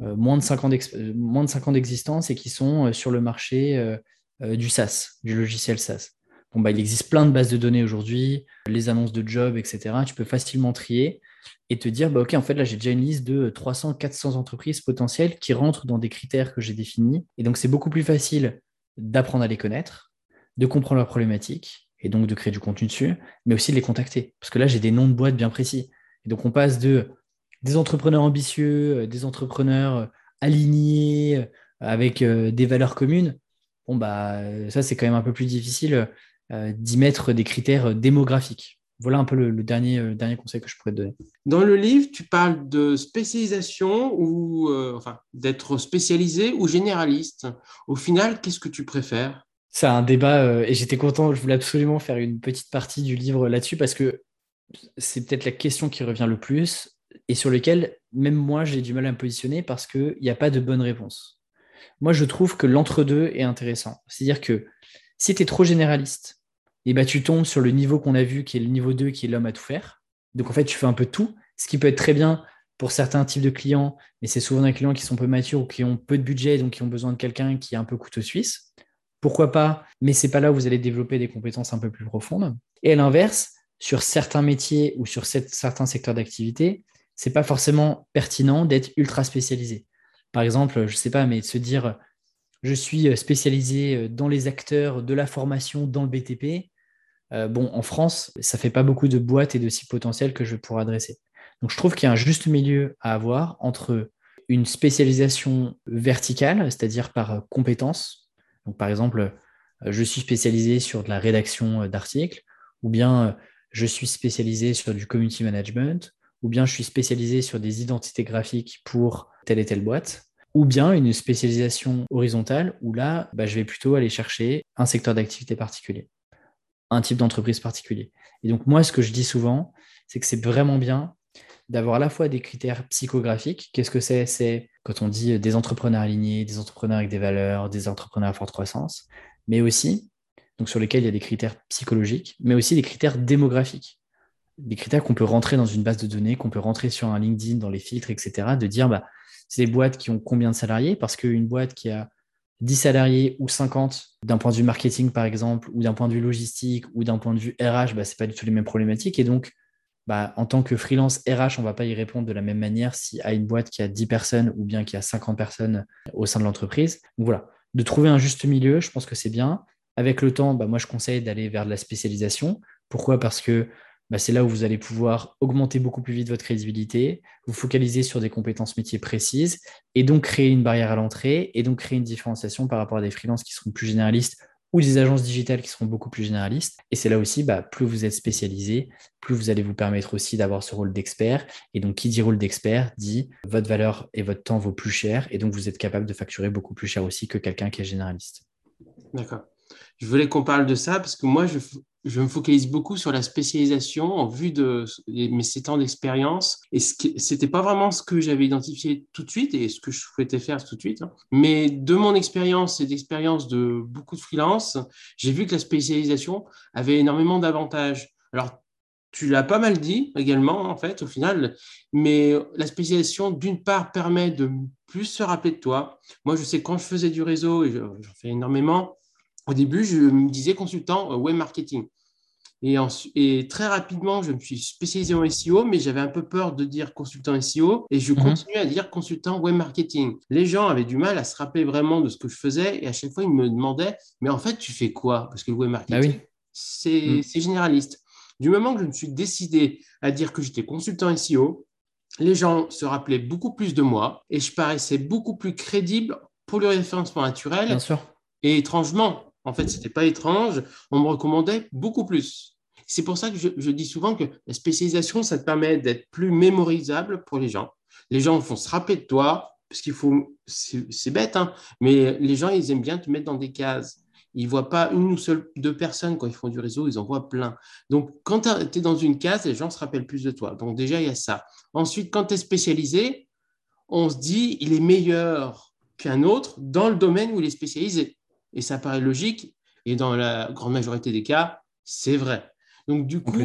moins de 5 ans d'existence et qui sont euh, sur le marché euh, du SaaS, du logiciel SaaS. Bon, bah, il existe plein de bases de données aujourd'hui, les annonces de jobs, etc. Tu peux facilement trier et te dire, bah, OK, en fait, là, j'ai déjà une liste de 300, 400 entreprises potentielles qui rentrent dans des critères que j'ai définis. Et donc, c'est beaucoup plus facile d'apprendre à les connaître, de comprendre leurs problématiques et donc de créer du contenu dessus, mais aussi de les contacter. Parce que là, j'ai des noms de boîtes bien précis. Et donc, on passe de des entrepreneurs ambitieux, euh, des entrepreneurs euh, alignés, euh, avec des valeurs communes, bon, bah, ça, c'est quand même un peu plus difficile d'y mettre des critères démographiques. Voilà un peu le, dernier, dernier conseil que je pourrais te donner. Dans le livre, tu parles de spécialisation ou enfin, d'être spécialisé ou généraliste. Au final, qu'est-ce que tu préfères? C'est un débat et j'étais content, je voulais absolument faire une petite partie du livre là-dessus parce que c'est peut-être la question qui revient le plus et sur lequel même moi j'ai du mal à me positionner parce qu'il n'y a pas de bonne réponse. Moi je trouve que l'entre-deux est intéressant. C'est-à-dire que si tu es trop généraliste, et eh ben, tu tombes sur le niveau qu'on a vu qui est le niveau 2 qui est l'homme à tout faire. Donc en fait tu fais un peu tout, ce qui peut être très bien pour certains types de clients, mais c'est souvent des clients qui sont peu matures ou qui ont peu de budget, donc qui ont besoin de quelqu'un qui est un peu couteau suisse. Pourquoi pas, mais c'est pas là où vous allez développer des compétences un peu plus profondes. Et à l'inverse, sur certains métiers ou sur certains secteurs d'activité, c'est pas forcément pertinent d'être ultra spécialisé. Par exemple, je sais pas, mais de se dire je suis spécialisé dans les acteurs de la formation dans le BTP. Euh, bon, en France, ça fait pas beaucoup de boîtes et de sites potentiels que je pourrais adresser. Donc, je trouve qu'il y a un juste milieu à avoir entre une spécialisation verticale, c'est-à-dire par compétence. Donc, par exemple, je suis spécialisé sur de la rédaction d'articles, ou bien je suis spécialisé sur du community management, ou bien je suis spécialisé sur des identités graphiques pour telle et telle boîte, ou bien une spécialisation horizontale où là, bah, je vais plutôt aller chercher un secteur d'activité particulier, un type d'entreprise particulier. Et donc moi, ce que je dis souvent, c'est que c'est vraiment bien d'avoir à la fois des critères psychographiques. Qu'est-ce que c'est? C'est quand on dit des entrepreneurs alignés, des entrepreneurs avec des valeurs, des entrepreneurs à forte croissance, mais aussi donc sur lesquels il y a des critères psychologiques, mais aussi des critères démographiques. Des critères qu'on peut rentrer dans une base de données, qu'on peut rentrer sur un LinkedIn, dans les filtres, etc. De dire, bah, c'est des boîtes qui ont combien de salariés? Parce qu'une boîte qui a 10 salariés ou 50 d'un point de vue marketing, par exemple, ou d'un point de vue logistique, ou d'un point de vue RH, bah, ce n'est pas du tout les mêmes problématiques. Et donc, bah, en tant que freelance RH, on ne va pas y répondre de la même manière si à une boîte qui a 10 personnes ou bien qui a 50 personnes au sein de l'entreprise. Voilà, de trouver un juste milieu, je pense que c'est bien. Avec le temps, bah, moi, je conseille d'aller vers de la spécialisation. Pourquoi? Parce que bah, c'est là où vous allez pouvoir augmenter beaucoup plus vite votre crédibilité, vous focaliser sur des compétences métiers précises et donc créer une barrière à l'entrée et donc créer une différenciation par rapport à des freelances qui seront plus généralistes ou des agences digitales qui seront beaucoup plus généralistes. Et c'est là aussi, bah, plus vous êtes spécialisé, plus vous allez vous permettre aussi d'avoir ce rôle d'expert. Et donc, qui dit rôle d'expert dit votre valeur et votre temps vaut plus cher. Et donc, vous êtes capable de facturer beaucoup plus cher aussi que quelqu'un qui est généraliste. D'accord je voulais qu'on parle de ça parce que moi, je, je, me focalise beaucoup sur la spécialisation en vue de mes sept ans d'expérience. Et ce n'était pas vraiment ce que j'avais identifié tout de suite et ce que je souhaitais faire tout de suite. Hein. Mais de mon expérience et d'expérience de beaucoup de freelance, j'ai vu que la spécialisation avait énormément d'avantages. Alors, tu l'as pas mal dit également, en fait, au final, mais la spécialisation, d'une part, permet de plus se rappeler de toi. Moi, je sais quand je faisais du réseau, et j'en fais énormément, au début, je me disais consultant euh, web marketing. Et, et, très rapidement, je me suis spécialisé en SEO, mais j'avais un peu peur de dire consultant SEO et je mhm. continuais à dire consultant web marketing. Les gens avaient du mal à se rappeler vraiment de ce que je faisais et à chaque fois, ils me demandaient, mais en fait, tu fais quoi? Parce que le web marketing, bah mm. c'est généraliste. Du moment que je me suis décidé à dire que j'étais consultant SEO, les gens se rappelaient beaucoup plus de moi et je paraissais beaucoup plus crédible pour le référencement naturel. Bien sûr. Et étrangement, en fait, ce n'était pas étrange. On me recommandait beaucoup plus. C'est pour ça que je, dis souvent que la spécialisation, ça te permet d'être plus mémorisable pour les gens. Les gens vont se rappeler de toi, parce qu'il faut, c'est bête, hein, mais les gens, ils aiment bien te mettre dans des cases. Ils ne voient pas une ou seule, deux personnes quand ils font du réseau, ils en voient plein. Donc, quand tu es dans une case, les gens se rappellent plus de toi. Donc, déjà, il y a ça. Ensuite, quand tu es spécialisé, on se dit, il est meilleur qu'un autre dans le domaine où il est spécialisé et ça paraît logique, et dans la grande majorité des cas, c'est vrai. Donc, du coup,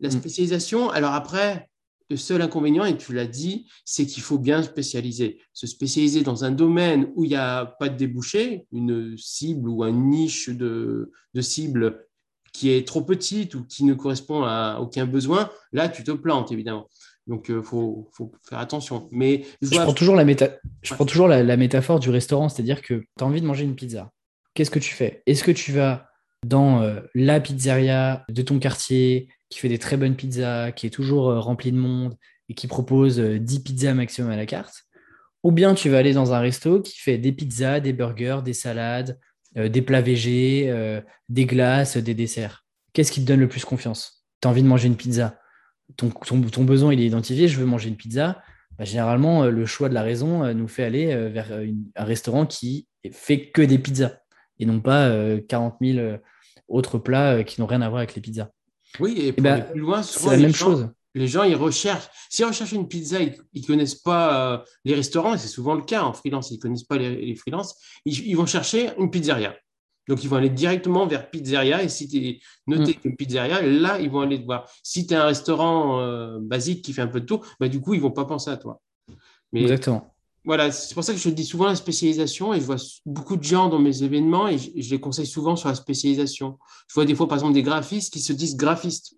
la mm. spécialisation, alors après, le seul inconvénient, et tu l'as dit, c'est qu'il faut bien spécialiser. Se spécialiser dans un domaine où il n'y a pas de débouché, une cible ou une niche de, de cible qui est trop petite ou qui ne correspond à aucun besoin, là, tu te plantes, évidemment. Donc, il euh, faut, faut, faire attention. Mais je, prends toujours, la, méta... je prends toujours la métaphore du restaurant, c'est-à-dire que tu as envie de manger une pizza qu'est-ce que tu fais? Est-ce que tu vas dans euh, la pizzeria de ton quartier qui fait des très bonnes pizzas, qui est toujours euh, remplie de monde et qui propose 10 euh, pizzas maximum à la carte? Ou bien tu vas aller dans un resto qui fait des pizzas, des burgers, des salades, des plats végés, des glaces, des desserts? Qu'est-ce qui te donne le plus confiance? Tu as envie de manger une pizza. Ton, ton, besoin il est identifié, je veux manger une pizza. Bah, généralement, le choix de la raison nous fait aller vers un restaurant qui fait que des pizzas et non pas 40 euh, 000 euh, autres plats euh, qui n'ont rien à voir avec les pizzas. Oui, et, pour aller plus loin, c'est la même chose. Les gens, ils recherchent. S'ils recherchent une pizza, ils ne connaissent pas les restaurants, et c'est souvent le cas en freelance, ils ne connaissent pas les, les freelances, ils, vont chercher une pizzeria. Donc, ils vont aller directement vers pizzeria. Et si tu es noté mm. comme pizzeria, là, ils vont aller te voir. Si tu es un restaurant euh, basique qui fait un peu de tour, bah, du coup, ils vont pas penser à toi. Mais, Exactement. Voilà, c'est pour ça que je dis souvent la spécialisation et je vois beaucoup de gens dans mes événements et je, les conseille souvent sur la spécialisation. Je vois des fois, par exemple, des graphistes qui se disent graphistes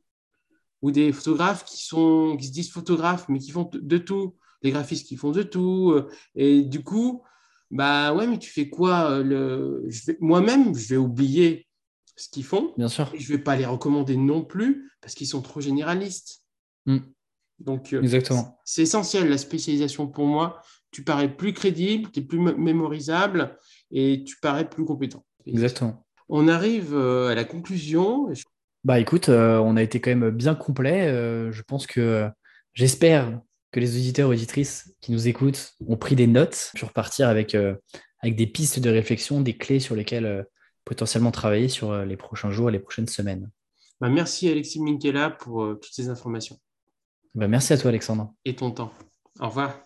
ou des photographes qui, sont, qui se disent photographes, mais qui font de tout. Des graphistes qui font de tout. Euh, et du coup, bah ouais, mais tu fais quoi euh, le... Moi-même, je vais oublier ce qu'ils font. Bien sûr. Et je ne vais pas les recommander non plus parce qu'ils sont trop généralistes. Mm. Donc, euh, Exactement. c'est essentiel la spécialisation pour moi. Tu parais plus crédible, tu es plus mémorisable et tu parais plus compétent. Exactement. On arrive euh, à la conclusion. Bah écoute, on a été quand même bien complet. je pense que j'espère que les auditeurs et auditrices qui nous écoutent ont pris des notes pour repartir avec, euh, avec des pistes de réflexion, des clés sur lesquelles euh, potentiellement travailler sur euh, les prochains jours et les prochaines semaines. Bah, merci Alexis Minkela pour toutes ces informations. Bah, merci à toi Alexandre. Et ton temps. Au revoir.